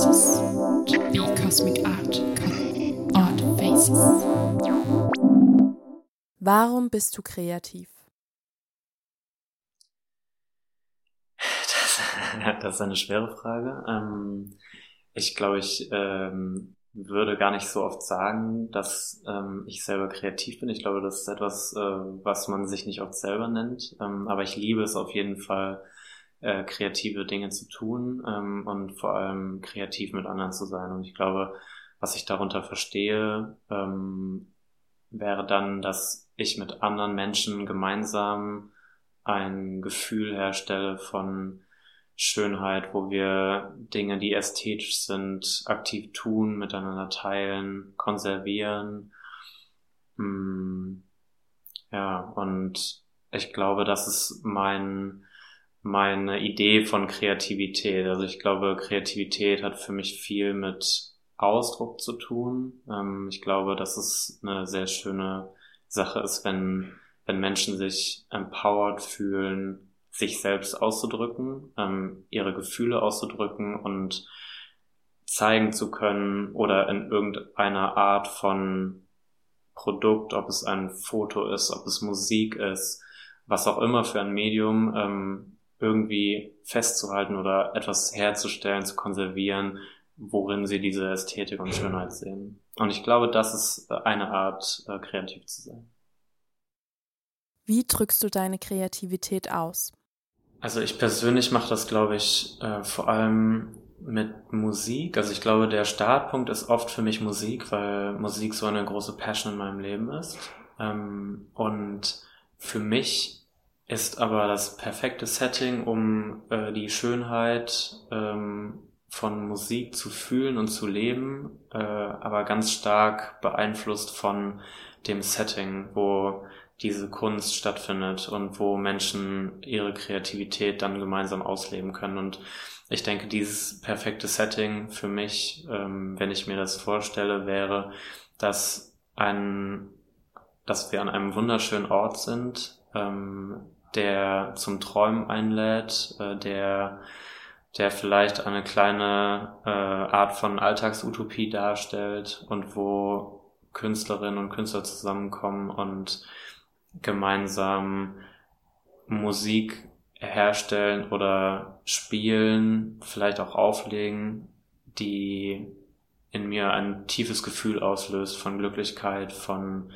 faces. To be cosmic art, art faces. Warum bist du kreativ? Das, das ist eine schwere Frage. Ähm, ich glaube, ich ähm, würde gar nicht so oft sagen, dass ähm, ich selber kreativ bin. Ich glaube, das ist etwas, äh, was man sich nicht oft selber nennt. Ähm, aber ich liebe es auf jeden Fall, äh, kreative Dinge zu tun ähm, und vor allem kreativ mit anderen zu sein. Und ich glaube, was ich darunter verstehe, ähm, wäre dann, dass ich mit anderen Menschen gemeinsam ein Gefühl herstelle von Schönheit, wo wir Dinge, die ästhetisch sind, aktiv tun, miteinander teilen, konservieren. Hm, ja, und ich glaube, das ist mein, meine Idee von Kreativität. Also ich glaube, Kreativität hat für mich viel mit Ausdruck zu tun. Ähm, ich glaube, dass es eine sehr schöne Sache ist, wenn, wenn Menschen sich empowered fühlen, sich selbst auszudrücken, ähm, ihre Gefühle auszudrücken und zeigen zu können oder in irgendeiner Art von Produkt, ob es ein Foto ist, ob es Musik ist, was auch immer für ein Medium, ähm, irgendwie festzuhalten oder etwas herzustellen, zu konservieren, worin sie diese Ästhetik und Schönheit sehen. Und ich glaube, das ist eine Art, äh, kreativ zu sein. Wie drückst du deine Kreativität aus? Also ich persönlich mache das, glaube ich, äh, vor allem mit Musik. Also ich glaube, der Startpunkt ist oft für mich Musik, weil Musik so eine große Passion in meinem Leben ist. Ähm, und für mich ist aber das perfekte Setting, um äh, die Schönheit ähm, von Musik zu fühlen und zu leben, äh, aber ganz stark beeinflusst von dem Setting, wo diese Kunst stattfindet und wo Menschen ihre Kreativität dann gemeinsam ausleben können. Und ich denke, dieses perfekte Setting für mich, ähm, wenn ich mir das vorstelle, wäre, dass ein, dass wir an einem wunderschönen Ort sind, ähm, der zum Träumen einlädt, äh, der der vielleicht eine kleine äh, Art von Alltagsutopie darstellt und wo Künstlerinnen und Künstler zusammenkommen und gemeinsam Musik herstellen oder spielen, vielleicht auch auflegen, die in mir ein tiefes Gefühl auslöst von Glücklichkeit, von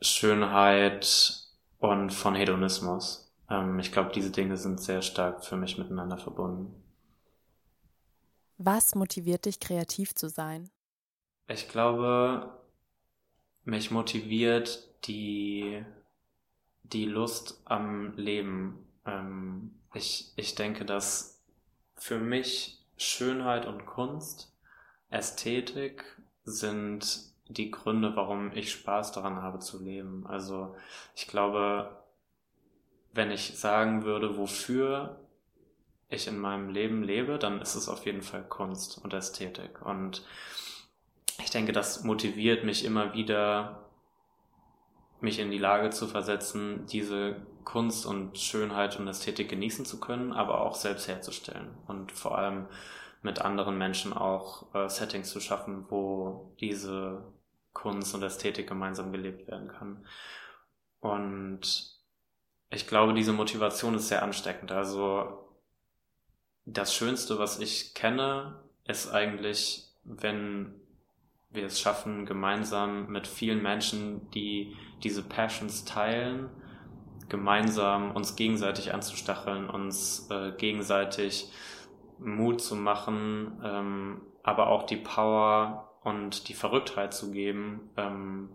Schönheit und von Hedonismus. Ähm, ich glaube, diese Dinge sind sehr stark für mich miteinander verbunden. Was motiviert dich, kreativ zu sein? Ich glaube, mich motiviert die, die Lust am Leben. Ähm, ich, ich denke, dass für mich Schönheit und Kunst, Ästhetik sind die Gründe, warum ich Spaß daran habe zu leben. Also ich glaube, wenn ich sagen würde, wofür ich in meinem Leben lebe, dann ist es auf jeden Fall Kunst und Ästhetik. Und ich denke, das motiviert mich immer wieder, mich in die Lage zu versetzen, diese Kunst und Schönheit und Ästhetik genießen zu können, aber auch selbst herzustellen und vor allem mit anderen Menschen auch äh, Settings zu schaffen, wo diese Kunst und Ästhetik gemeinsam gelebt werden kann. Und ich glaube, diese Motivation ist sehr ansteckend. Also das Schönste, was ich kenne, ist eigentlich, wenn wir es schaffen, gemeinsam mit vielen Menschen, die diese Passions teilen, gemeinsam uns gegenseitig anzustacheln, uns äh, gegenseitig Mut zu machen, ähm, aber auch die Power und die Verrücktheit zu geben, ähm,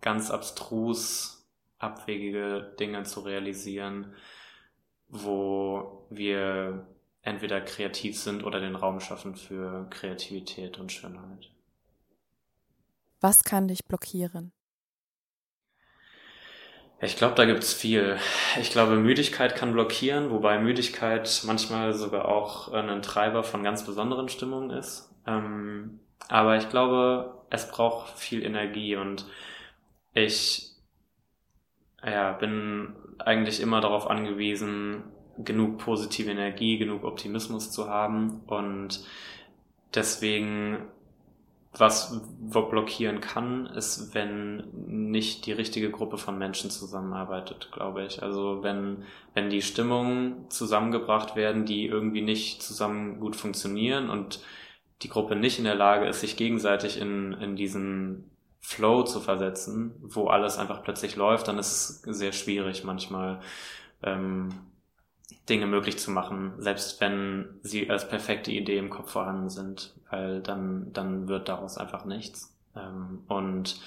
ganz abstrus abwegige Dinge zu realisieren, wo wir entweder kreativ sind oder den Raum schaffen für Kreativität und Schönheit. Was kann dich blockieren? Ich glaube, da gibt's viel. Ich glaube, Müdigkeit kann blockieren, wobei Müdigkeit manchmal sogar auch ein Treiber von ganz besonderen Stimmungen ist. Ähm, aber ich glaube, es braucht viel Energie und ich ja, bin eigentlich immer darauf angewiesen, genug positive Energie, genug Optimismus zu haben und deswegen, was blockieren kann, ist, wenn nicht die richtige Gruppe von Menschen zusammenarbeitet, glaube ich. Also wenn, wenn die Stimmungen zusammengebracht werden, die irgendwie nicht zusammen gut funktionieren und die Gruppe nicht in der Lage ist, sich gegenseitig in, in diesen Flow zu versetzen, wo alles einfach plötzlich läuft, dann ist es sehr schwierig manchmal ähm, Dinge möglich zu machen, selbst wenn sie als perfekte Idee im Kopf vorhanden sind, weil dann, dann wird daraus einfach nichts. Ähm, und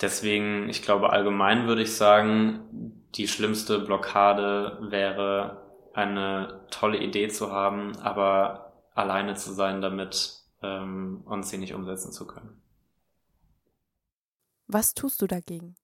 deswegen, ich glaube, allgemein würde ich sagen, die schlimmste Blockade wäre, eine tolle Idee zu haben, aber alleine zu sein damit ähm, und sie nicht umsetzen zu können. Was tust du dagegen?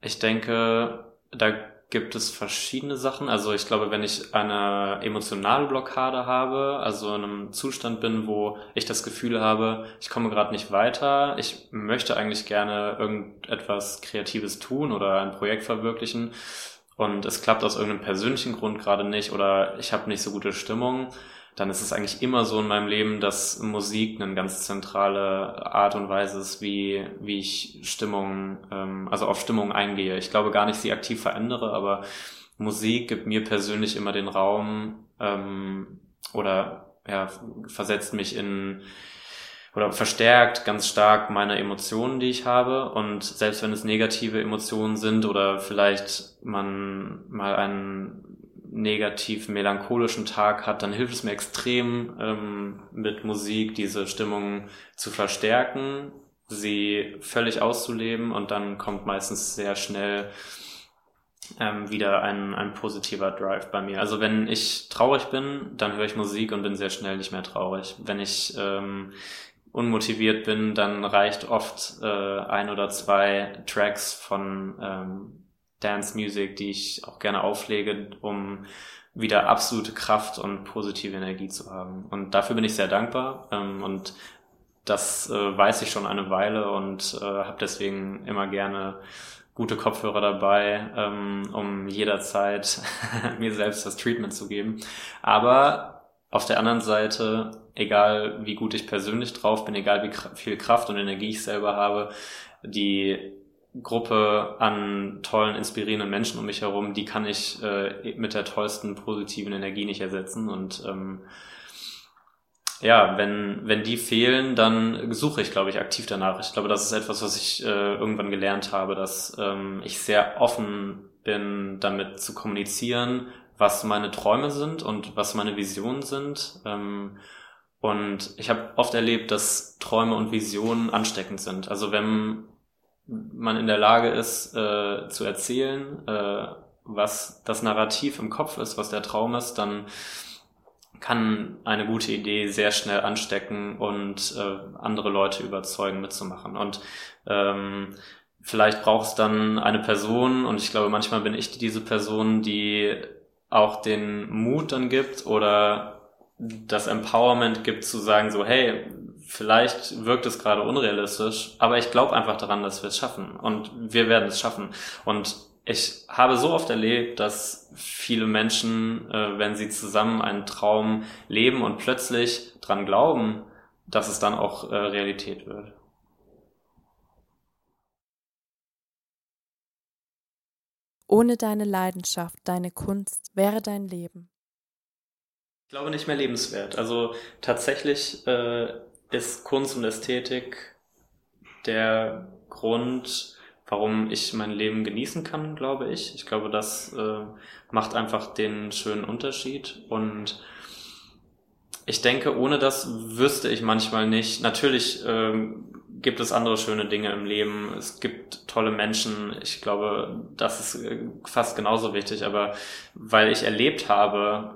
Ich denke, da gibt es verschiedene Sachen. Also ich glaube, wenn ich eine emotionale Blockade habe, also in einem Zustand bin, wo ich das Gefühl habe, ich komme gerade nicht weiter, ich möchte eigentlich gerne irgendetwas Kreatives tun oder ein Projekt verwirklichen und es klappt aus irgendeinem persönlichen Grund gerade nicht oder ich habe nicht so gute Stimmung, dann ist es eigentlich immer so in meinem Leben, dass Musik eine ganz zentrale Art und Weise ist, wie, wie ich Stimmung, ähm, also auf Stimmung eingehe. Ich glaube gar nicht, sie aktiv verändere, aber Musik gibt mir persönlich immer den Raum ähm, oder ja, versetzt mich in oder verstärkt ganz stark meine Emotionen, die ich habe. Und selbst wenn es negative Emotionen sind oder vielleicht man mal einen negativ melancholischen Tag hat, dann hilft es mir extrem ähm, mit Musik diese Stimmung zu verstärken, sie völlig auszuleben und dann kommt meistens sehr schnell ähm, wieder ein, ein positiver Drive bei mir. Also wenn ich traurig bin, dann höre ich Musik und bin sehr schnell nicht mehr traurig. Wenn ich ähm, unmotiviert bin, dann reicht oft äh, ein oder zwei Tracks von ähm, Dance Music, die ich auch gerne auflege, um wieder absolute Kraft und positive Energie zu haben. Und dafür bin ich sehr dankbar ähm, und das äh, weiß ich schon eine Weile und äh, habe deswegen immer gerne gute Kopfhörer dabei, ähm, um jederzeit mir selbst das Treatment zu geben. Aber auf der anderen Seite, egal wie gut ich persönlich drauf bin, egal wie viel Kraft und Energie ich selber habe, die Gruppe an tollen, inspirierenden Menschen um mich herum, die kann ich äh, mit der tollsten positiven Energie nicht ersetzen. Und ähm, ja, wenn, wenn die fehlen, dann suche ich, glaube ich, aktiv danach. Ich glaube, das ist etwas, was ich äh, irgendwann gelernt habe, dass ähm, ich sehr offen bin, damit zu kommunizieren, was meine Träume sind und was meine Visionen sind. Ähm, und ich habe oft erlebt, dass Träume und Visionen ansteckend sind. Also wenn man in der Lage ist äh, zu erzählen, äh, was das Narrativ im Kopf ist, was der Traum ist, dann kann eine gute Idee sehr schnell anstecken und äh, andere Leute überzeugen, mitzumachen. Und ähm, vielleicht braucht es dann eine Person, und ich glaube, manchmal bin ich diese Person, die auch den Mut dann gibt oder das Empowerment gibt zu sagen, so, hey, vielleicht wirkt es gerade unrealistisch, aber ich glaube einfach daran, dass wir es schaffen und wir werden es schaffen. Und ich habe so oft erlebt, dass viele Menschen, äh, wenn sie zusammen einen Traum leben und plötzlich dran glauben, dass es dann auch äh, Realität wird. Ohne deine Leidenschaft, deine Kunst wäre dein Leben. Ich glaube nicht mehr lebenswert. Also tatsächlich äh, ist Kunst und Ästhetik der Grund, warum ich mein Leben genießen kann, glaube ich. Ich glaube, das äh, macht einfach den schönen Unterschied und ich denke, ohne das wüsste ich manchmal nicht. Natürlich ähm, gibt es andere schöne Dinge im Leben. Es gibt tolle Menschen. Ich glaube, das ist äh, fast genauso wichtig. Aber weil ich erlebt habe,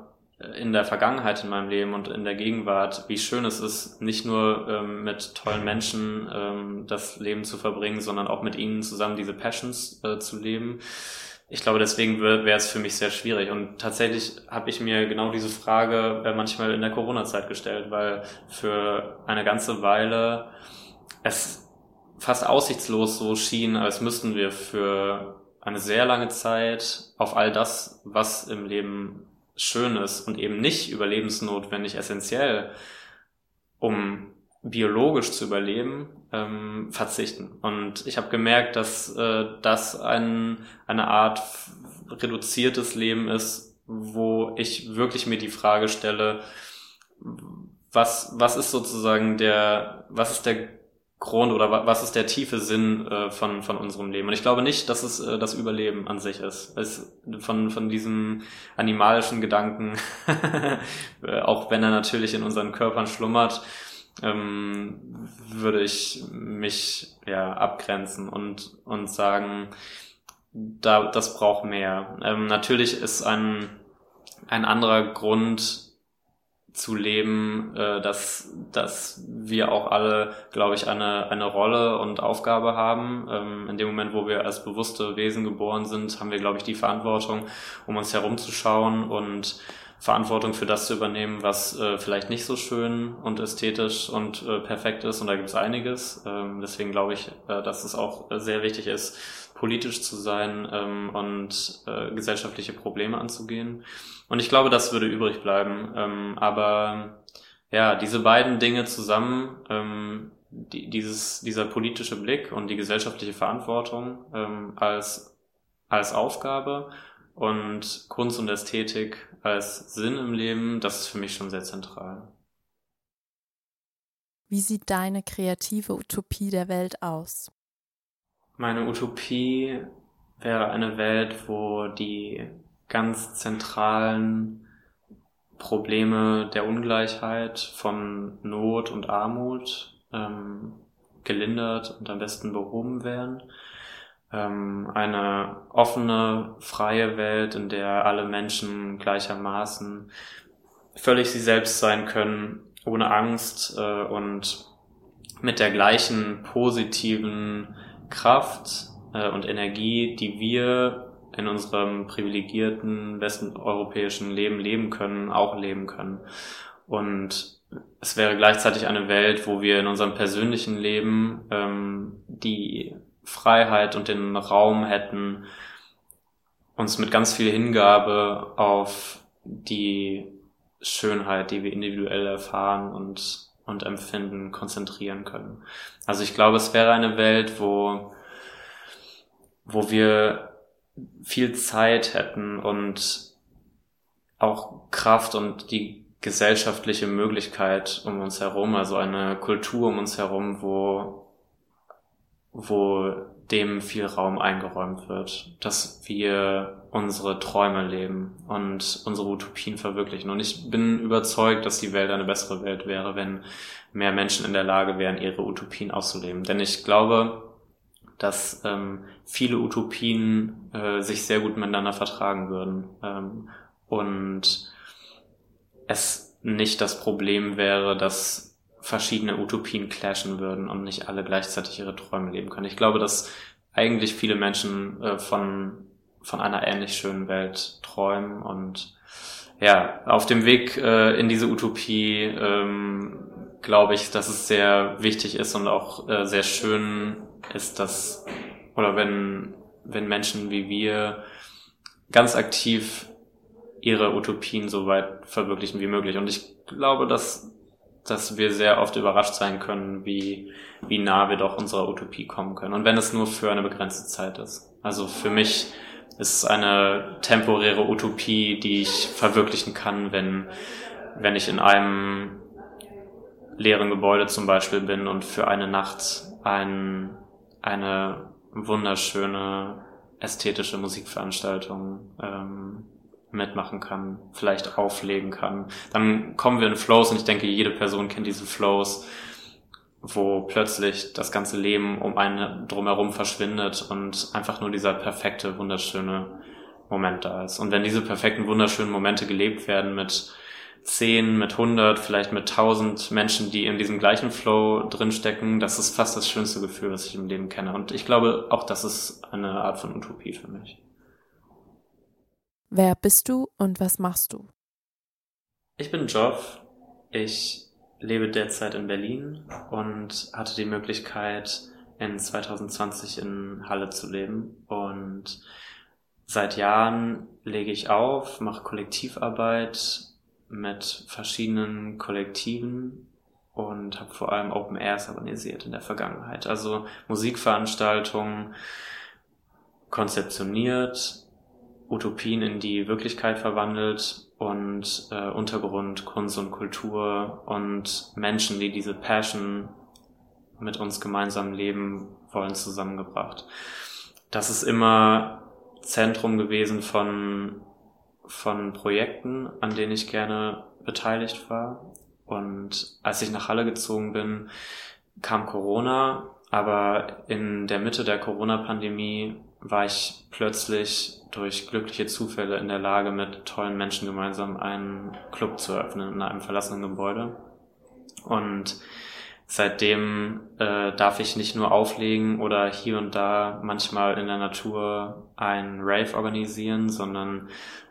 in der Vergangenheit in meinem Leben und in der Gegenwart, wie schön es ist, nicht nur ähm, mit tollen Menschen ähm, das Leben zu verbringen, sondern auch mit ihnen zusammen diese Passions äh, zu leben. Ich glaube, deswegen wäre es für mich sehr schwierig. Und tatsächlich habe ich mir genau diese Frage äh, manchmal in der Corona-Zeit gestellt, weil für eine ganze Weile es fast aussichtslos so schien, als müssten wir für eine sehr lange Zeit auf all das, was im Leben schön ist und eben nicht überlebensnotwendig essentiell um biologisch zu überleben, ähm, verzichten. Und ich habe gemerkt, dass äh, das ein, eine Art reduziertes Leben ist, wo ich wirklich mir die Frage stelle, was, was ist sozusagen der, was ist der Grund oder was ist der tiefe Sinn äh, von, von unserem Leben? Und ich glaube nicht, dass es äh, das Überleben an sich ist. Es, von, von diesem animalischen Gedanken, äh, auch wenn er natürlich in unseren Körpern schlummert, ähm, würde ich mich ja abgrenzen und, und sagen, da, das braucht mehr. Ähm, natürlich ist ein, ein anderer Grund, zu leben, äh, dass, dass wir auch alle, glaube ich, eine, eine Rolle und Aufgabe haben. Ähm, in dem Moment, wo wir als bewusste Wesen geboren sind, haben wir, glaube ich, die Verantwortung, um uns herumzuschauen und Verantwortung für das zu übernehmen, was äh, vielleicht nicht so schön und ästhetisch und äh, perfekt ist. Und da gibt es einiges. Ähm, deswegen glaube ich, äh, dass es auch sehr wichtig ist, politisch zu sein ähm, und äh, gesellschaftliche Probleme anzugehen. Und ich glaube, das würde übrig bleiben. Ähm, aber ja, diese beiden Dinge zusammen, ähm, die, dieses, dieser politische Blick und die gesellschaftliche Verantwortung ähm, als, als Aufgabe und Kunst und Ästhetik als Sinn im Leben, das ist für mich schon sehr zentral. Wie sieht deine kreative Utopie der Welt aus? Meine Utopie wäre eine Welt, wo die ganz zentralen Probleme der Ungleichheit von Not und Armut ähm, gelindert und am besten behoben werden. Ähm, eine offene, freie Welt, in der alle Menschen gleichermaßen völlig sie selbst sein können, ohne Angst äh, und mit der gleichen positiven Kraft äh, und Energie, die wir in unserem privilegierten westeuropäischen Leben leben können, auch leben können. Und es wäre gleichzeitig eine Welt, wo wir in unserem persönlichen Leben ähm, die Freiheit und den Raum hätten, uns mit ganz viel Hingabe auf die Schönheit, die wir individuell erfahren und und Empfinden konzentrieren können. Also ich glaube, es wäre eine Welt, wo, wo wir viel Zeit hätten und auch Kraft und die gesellschaftliche Möglichkeit um uns herum, also eine Kultur um uns herum, wo, wo dem viel Raum eingeräumt wird, dass wir unsere Träume leben und unsere Utopien verwirklichen. Und ich bin überzeugt, dass die Welt eine bessere Welt wäre, wenn mehr Menschen in der Lage wären, ihre Utopien auszuleben. Denn ich glaube, dass ähm, viele Utopien äh, sich sehr gut miteinander vertragen würden ähm, und es nicht das Problem wäre, dass verschiedene Utopien clashen würden und nicht alle gleichzeitig ihre Träume leben können. Ich glaube, dass eigentlich viele Menschen äh, von, von einer ähnlich schönen Welt träumen und ja, auf dem Weg äh, in diese Utopie ähm, glaube ich, dass es sehr wichtig ist und auch äh, sehr schön ist, dass, oder wenn, wenn Menschen wie wir ganz aktiv ihre Utopien so weit verwirklichen wie möglich. Und ich glaube, dass dass wir sehr oft überrascht sein können, wie, wie nah wir doch unserer Utopie kommen können. Und wenn es nur für eine begrenzte Zeit ist. Also für mich ist es eine temporäre Utopie, die ich verwirklichen kann, wenn, wenn ich in einem leeren Gebäude zum Beispiel bin und für eine Nacht ein, eine wunderschöne ästhetische Musikveranstaltung ähm, mitmachen kann, vielleicht auflegen kann. Dann kommen wir in Flows und ich denke, jede Person kennt diese Flows, wo plötzlich das ganze Leben um einen drumherum verschwindet und einfach nur dieser perfekte, wunderschöne Moment da ist. Und wenn diese perfekten, wunderschönen Momente gelebt werden mit zehn, mit hundert, vielleicht mit tausend Menschen, die in diesem gleichen Flow drinstecken, das ist fast das schönste Gefühl, was ich im Leben kenne. Und ich glaube, auch das ist eine Art von Utopie für mich. Wer bist du und was machst du? Ich bin Joff. Ich lebe derzeit in Berlin und hatte die Möglichkeit, in 2020 in Halle zu leben. Und seit Jahren lege ich auf, mache Kollektivarbeit mit verschiedenen Kollektiven und habe vor allem Open Airs organisiert in der Vergangenheit. Also Musikveranstaltungen konzeptioniert, Utopien in die Wirklichkeit verwandelt und äh, Untergrund, Kunst und Kultur und Menschen, die diese Passion mit uns gemeinsam leben wollen, zusammengebracht. Das ist immer Zentrum gewesen von, von Projekten, an denen ich gerne beteiligt war. Und als ich nach Halle gezogen bin, kam Corona, aber in der Mitte der Corona-Pandemie war ich plötzlich durch glückliche Zufälle in der Lage, mit tollen Menschen gemeinsam einen Club zu eröffnen in einem verlassenen Gebäude. Und seitdem äh, darf ich nicht nur auflegen oder hier und da manchmal in der Natur ein Rave organisieren, sondern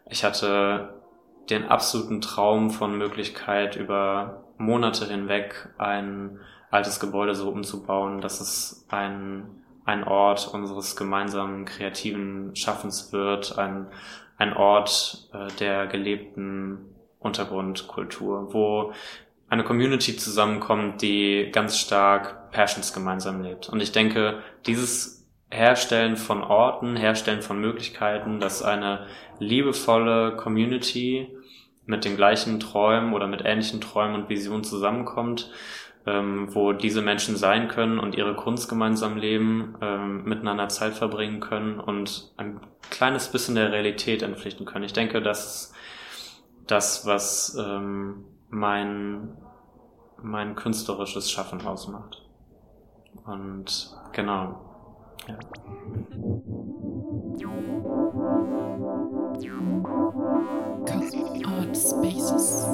ich hatte den absoluten Traum von Möglichkeit über Monate hinweg ein altes Gebäude so umzubauen, dass es ein ein Ort unseres gemeinsamen kreativen Schaffens wird, ein, ein Ort äh, der gelebten Untergrundkultur, wo eine Community zusammenkommt, die ganz stark Passions gemeinsam lebt. Und ich denke, dieses Herstellen von Orten, Herstellen von Möglichkeiten, dass eine liebevolle Community mit den gleichen Träumen oder mit ähnlichen Träumen und Visionen zusammenkommt, ähm, wo diese Menschen sein können und ihre Kunst gemeinsam leben, ähm, miteinander Zeit verbringen können und ein kleines bisschen der Realität entpflichten können. Ich denke, das ist das, was ähm, mein, mein künstlerisches Schaffen ausmacht. Und genau. Ja. Cut out spaces.